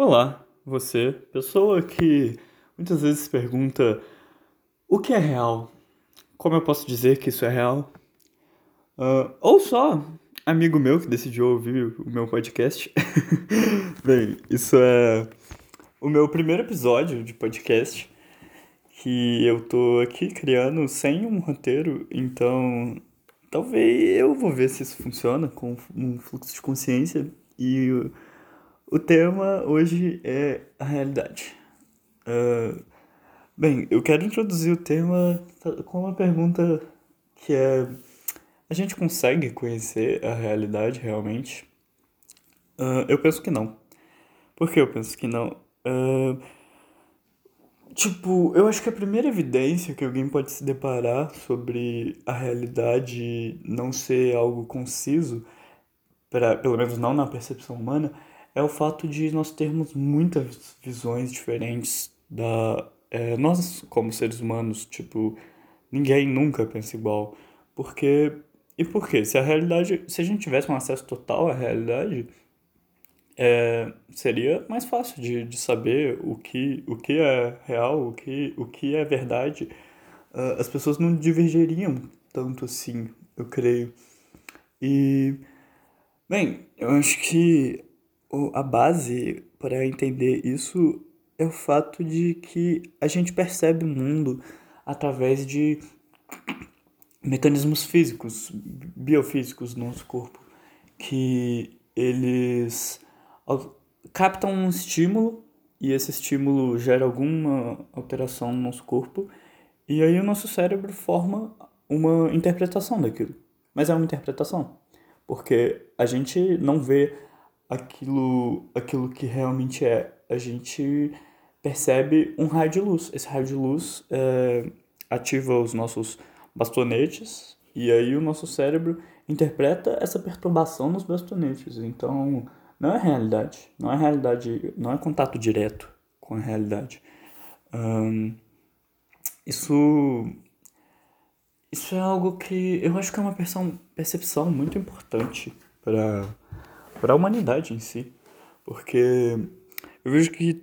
Olá, você, pessoa que muitas vezes pergunta o que é real? Como eu posso dizer que isso é real? Uh, ou só amigo meu que decidiu ouvir o meu podcast. Bem, isso é o meu primeiro episódio de podcast que eu tô aqui criando sem um roteiro, então talvez eu vou ver se isso funciona com um fluxo de consciência e o tema hoje é a realidade. Uh, bem, eu quero introduzir o tema com uma pergunta que é: a gente consegue conhecer a realidade realmente? Uh, eu penso que não. Por que eu penso que não? Uh, tipo, eu acho que a primeira evidência que alguém pode se deparar sobre a realidade não ser algo conciso, pra, pelo menos não na percepção humana, é o fato de nós termos muitas visões diferentes da é, nós como seres humanos tipo ninguém nunca pensa igual. Porque e por quê? Se a realidade se a gente tivesse um acesso total à realidade é, seria mais fácil de, de saber o que o que é real o que o que é verdade. Uh, as pessoas não divergiriam tanto assim eu creio. E bem eu acho que a base para entender isso é o fato de que a gente percebe o mundo através de mecanismos físicos, biofísicos do nosso corpo, que eles captam um estímulo e esse estímulo gera alguma alteração no nosso corpo e aí o nosso cérebro forma uma interpretação daquilo. Mas é uma interpretação, porque a gente não vê aquilo, aquilo que realmente é. A gente percebe um raio de luz. Esse raio de luz é, ativa os nossos bastonetes e aí o nosso cérebro interpreta essa perturbação nos bastonetes. Então, não é realidade. Não é realidade, não é contato direto com a realidade. Um, isso isso é algo que eu acho que é uma percepção muito importante para para a humanidade em si. Porque eu vejo que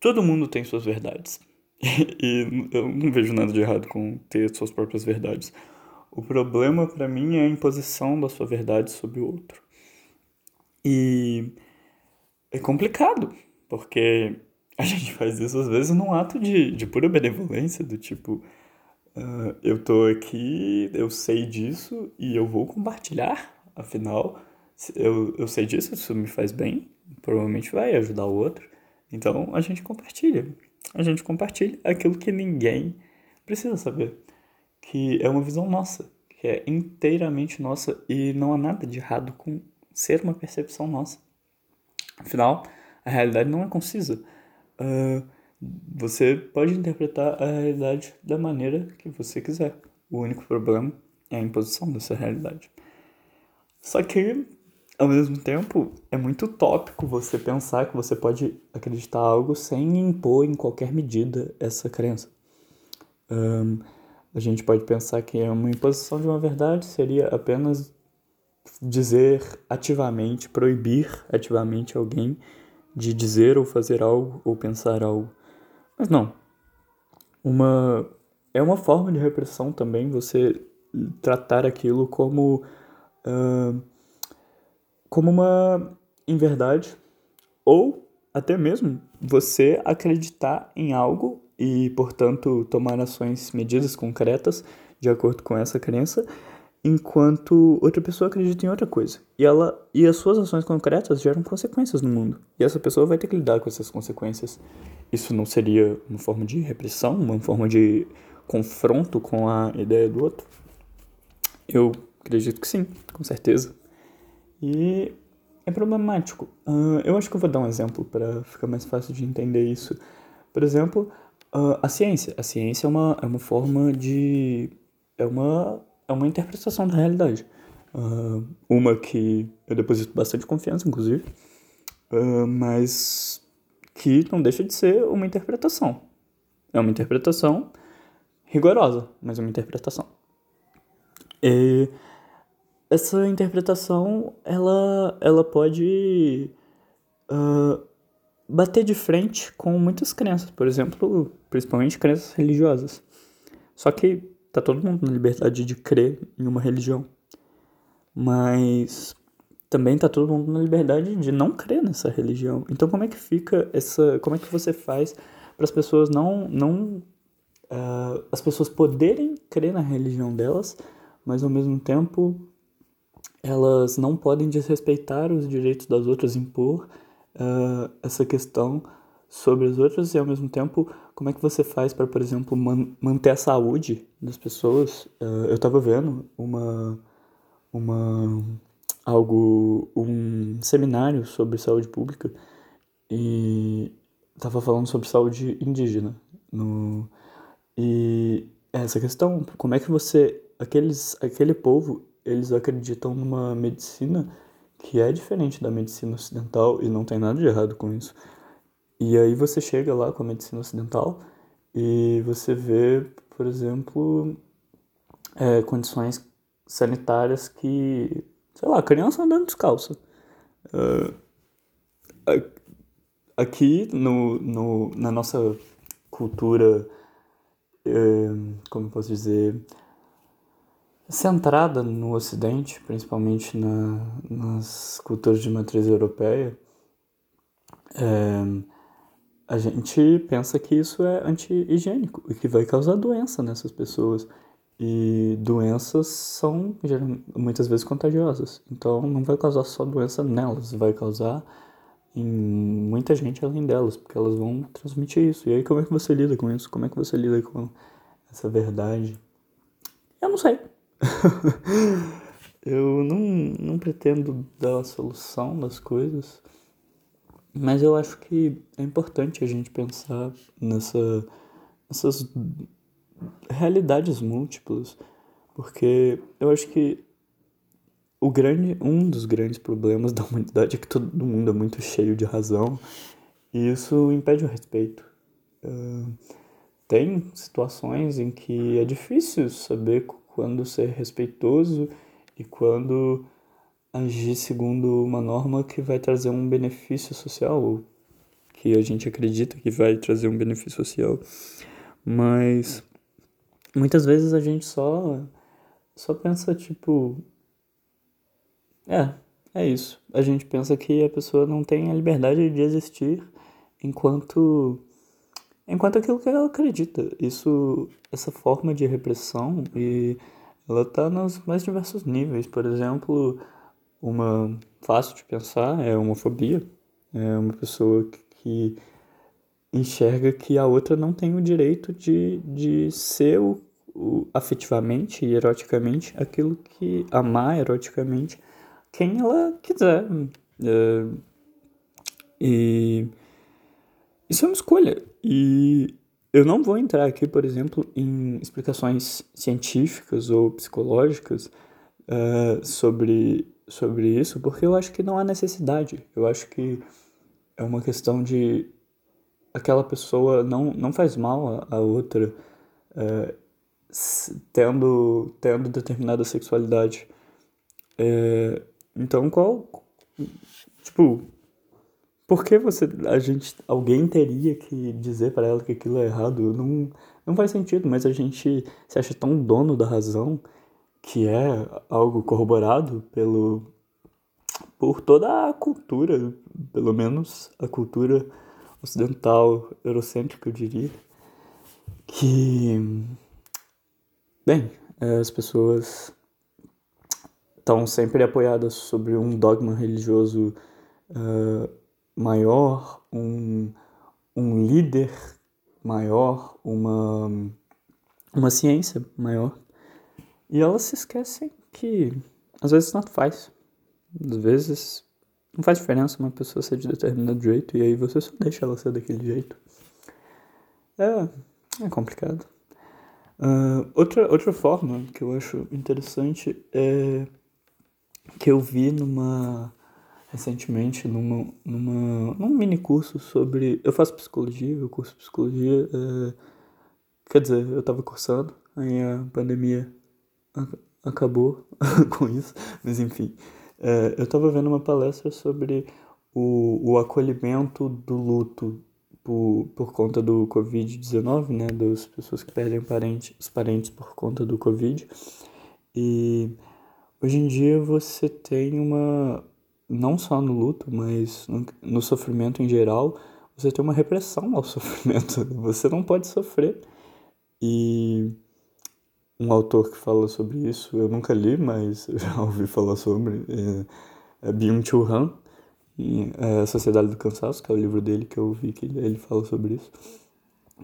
todo mundo tem suas verdades. e eu não vejo nada de errado com ter suas próprias verdades. O problema para mim é a imposição da sua verdade sobre o outro. E é complicado, porque a gente faz isso às vezes num ato de, de pura benevolência, do tipo, uh, eu tô aqui, eu sei disso e eu vou compartilhar, afinal, eu, eu sei disso, isso me faz bem, provavelmente vai ajudar o outro. Então a gente compartilha. A gente compartilha aquilo que ninguém precisa saber. Que é uma visão nossa, que é inteiramente nossa e não há nada de errado com ser uma percepção nossa. Afinal, a realidade não é concisa. Uh, você pode interpretar a realidade da maneira que você quiser. O único problema é a imposição dessa realidade. Só que ao mesmo tempo, é muito utópico você pensar que você pode acreditar algo sem impor em qualquer medida essa crença. Um, a gente pode pensar que uma imposição de uma verdade seria apenas dizer ativamente, proibir ativamente alguém de dizer ou fazer algo ou pensar algo. Mas não. Uma é uma forma de repressão também você tratar aquilo como uh, como uma inverdade ou até mesmo você acreditar em algo e, portanto, tomar ações, medidas concretas de acordo com essa crença, enquanto outra pessoa acredita em outra coisa. E ela e as suas ações concretas geram consequências no mundo. E essa pessoa vai ter que lidar com essas consequências. Isso não seria uma forma de repressão, uma forma de confronto com a ideia do outro? Eu acredito que sim, com certeza. E é problemático. Uh, eu acho que eu vou dar um exemplo para ficar mais fácil de entender isso. Por exemplo, uh, a ciência. A ciência é uma, é uma forma de. É uma, é uma interpretação da realidade. Uh, uma que eu deposito bastante confiança, inclusive, mas que não deixa de ser uma interpretação. É uma interpretação rigorosa, mas é uma interpretação. E essa interpretação ela, ela pode uh, bater de frente com muitas crenças, por exemplo, principalmente crenças religiosas. Só que tá todo mundo na liberdade de crer em uma religião. Mas também tá todo mundo na liberdade de não crer nessa religião. Então como é que fica essa, como é que você faz para as pessoas não não uh, as pessoas poderem crer na religião delas, mas ao mesmo tempo elas não podem desrespeitar os direitos das outras, impor uh, essa questão sobre as outras e ao mesmo tempo como é que você faz para, por exemplo, man manter a saúde das pessoas? Uh, eu estava vendo uma uma algo um seminário sobre saúde pública e estava falando sobre saúde indígena no e essa questão como é que você aqueles aquele povo eles acreditam numa medicina que é diferente da medicina ocidental e não tem nada de errado com isso. E aí você chega lá com a medicina ocidental e você vê, por exemplo, é, condições sanitárias que, sei lá, criança andando descalça. Uh, aqui no, no, na nossa cultura, uh, como posso dizer, centrada no Ocidente, principalmente na, nas culturas de matriz europeia, é, a gente pensa que isso é anti-higiênico e que vai causar doença nessas pessoas. E doenças são muitas vezes contagiosas. Então não vai causar só doença nelas, vai causar em muita gente além delas, porque elas vão transmitir isso. E aí como é que você lida com isso? Como é que você lida com essa verdade? Eu não sei. eu não, não pretendo dar a solução das coisas, mas eu acho que é importante a gente pensar nessa, nessas realidades múltiplas, porque eu acho que o grande, um dos grandes problemas da humanidade é que todo mundo é muito cheio de razão e isso impede o respeito. Uh, tem situações em que é difícil saber quando ser respeitoso e quando agir segundo uma norma que vai trazer um benefício social, ou que a gente acredita que vai trazer um benefício social. Mas muitas vezes a gente só só pensa tipo é, é isso. A gente pensa que a pessoa não tem a liberdade de existir enquanto enquanto aquilo que ela acredita. Isso, essa forma de repressão e ela está nos mais diversos níveis. Por exemplo, uma fácil de pensar é a homofobia. É uma pessoa que enxerga que a outra não tem o direito de, de ser o, o, afetivamente e eroticamente aquilo que amar eroticamente quem ela quiser. É, e isso é uma escolha. E eu não vou entrar aqui, por exemplo, em explicações científicas ou psicológicas uh, sobre, sobre isso, porque eu acho que não há necessidade. Eu acho que é uma questão de aquela pessoa não, não faz mal a outra uh, tendo, tendo determinada sexualidade. Uh, então, qual. Tipo, por que você, a gente, alguém teria que dizer para ela que aquilo é errado? Não, não faz sentido, mas a gente se acha tão dono da razão que é algo corroborado pelo por toda a cultura, pelo menos a cultura ocidental, eurocêntrica, eu diria, que bem, as pessoas estão sempre apoiadas sobre um dogma religioso uh, maior, um, um líder maior, uma, uma ciência maior. E elas se esquecem que às vezes não faz. Às vezes não faz diferença uma pessoa ser de determinado jeito e aí você só deixa ela ser daquele jeito. É, é complicado. Uh, outra, outra forma que eu acho interessante é que eu vi numa recentemente numa, numa, num mini curso sobre. Eu faço psicologia, eu curso psicologia. É, quer dizer, eu estava cursando, aí a pandemia acabou com isso, mas enfim. É, eu estava vendo uma palestra sobre o, o acolhimento do luto por, por conta do Covid-19, né, das pessoas que perdem parente, os parentes por conta do Covid. E hoje em dia você tem uma, não só no luto, mas no, sofrimento em geral, você tem uma repressão ao sofrimento. Você não pode sofrer. E um autor que fala sobre isso, eu nunca li, mas já ouvi falar sobre, é, é Byung-Chul Han, em é, Sociedade do Cansaço, que é o livro dele que eu vi que ele, ele fala sobre isso.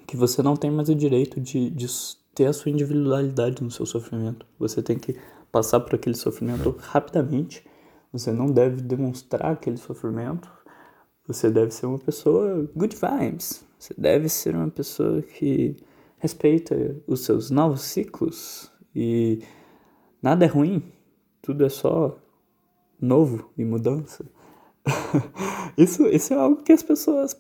Que você não tem mais o direito de, de ter a sua individualidade no seu sofrimento. Você tem que passar por aquele sofrimento rapidamente. Você não deve demonstrar aquele sofrimento. Você deve ser uma pessoa good vibes. Você deve ser uma pessoa que respeita os seus novos ciclos e nada é ruim, tudo é só novo e mudança. isso, isso é algo que as pessoas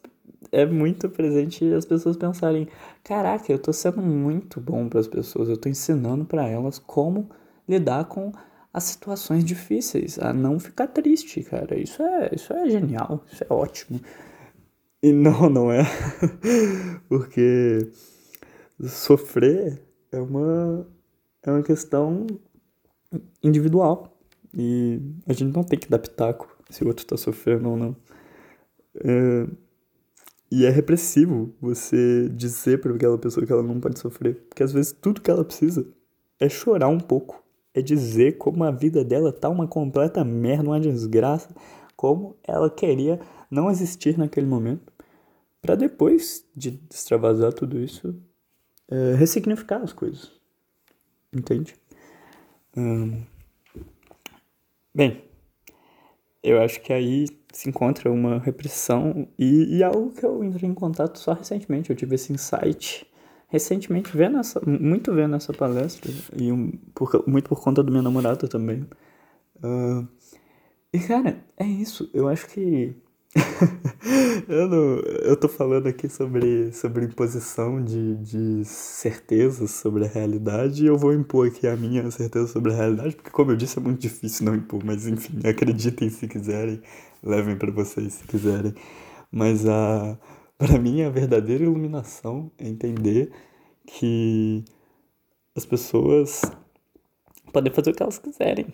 é muito presente as pessoas pensarem, caraca, eu tô sendo muito bom para as pessoas, eu tô ensinando para elas como lidar com as situações difíceis, a não ficar triste, cara. Isso é, isso é genial, isso é ótimo. E não, não é. Porque sofrer é uma, é uma questão individual. E a gente não tem que dar pitaco se o outro tá sofrendo ou não. É, e é repressivo você dizer para aquela pessoa que ela não pode sofrer. Porque às vezes tudo que ela precisa é chorar um pouco. É dizer como a vida dela tá uma completa merda, uma desgraça. Como ela queria não existir naquele momento. para depois de extravasar tudo isso, é, ressignificar as coisas. Entende? Hum, bem, eu acho que aí se encontra uma repressão e, e algo que eu entrei em contato só recentemente. Eu tive esse insight recentemente, vendo essa, muito vendo essa palestra, e um, por, muito por conta do meu namorado também. Uh, e cara, é isso. Eu acho que eu, não, eu tô falando aqui sobre, sobre imposição de, de certezas sobre a realidade e eu vou impor aqui a minha certeza sobre a realidade, porque como eu disse é muito difícil não impor, mas enfim, acreditem se quiserem, levem para vocês se quiserem. Mas a para mim a verdadeira iluminação é entender que as pessoas podem fazer o que elas quiserem,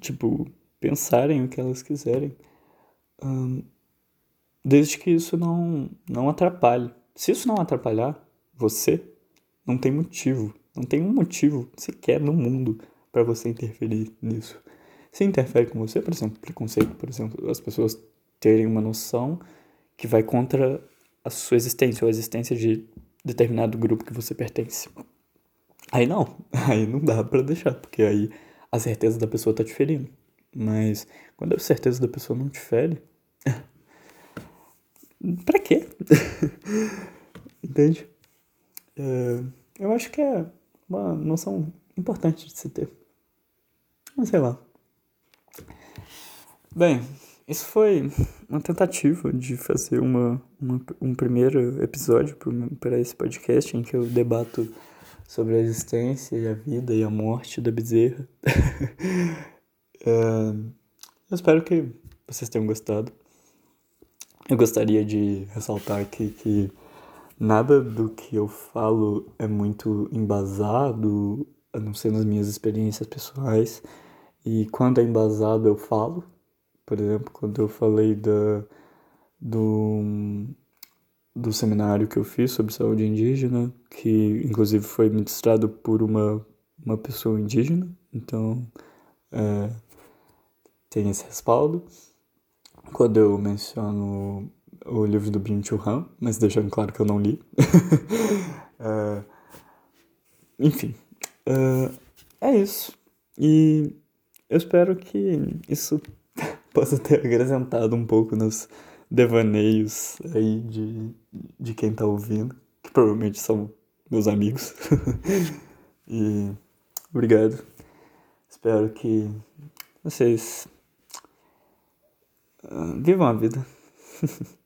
tipo, pensarem o que elas quiserem desde que isso não, não atrapalhe. Se isso não atrapalhar você, não tem motivo, não tem um motivo sequer no mundo para você interferir nisso. Se interfere com você, por exemplo, preconceito, por exemplo, as pessoas terem uma noção que vai contra a sua existência ou a existência de determinado grupo que você pertence. Aí não, aí não dá para deixar, porque aí a certeza da pessoa tá te ferindo. Mas quando a certeza da pessoa não te fere, pra quê? Entende? É, eu acho que é uma noção importante de se ter. Mas sei lá. Bem, isso foi uma tentativa de fazer uma, uma um primeiro episódio para esse podcast em que eu debato sobre a existência e a vida e a morte da bezerra. é, eu espero que vocês tenham gostado. Eu gostaria de ressaltar aqui que nada do que eu falo é muito embasado, a não ser nas minhas experiências pessoais. E quando é embasado, eu falo. Por exemplo, quando eu falei da, do, do seminário que eu fiz sobre saúde indígena, que inclusive foi ministrado por uma, uma pessoa indígena, então é, tem esse respaldo quando eu menciono o livro do Byung Chul Han, mas deixando claro que eu não li. uh, enfim, uh, é isso. E eu espero que isso possa ter acrescentado um pouco nos devaneios aí de, de quem tá ouvindo, que provavelmente são meus amigos. e obrigado. Espero que vocês Uh, vivam a vida.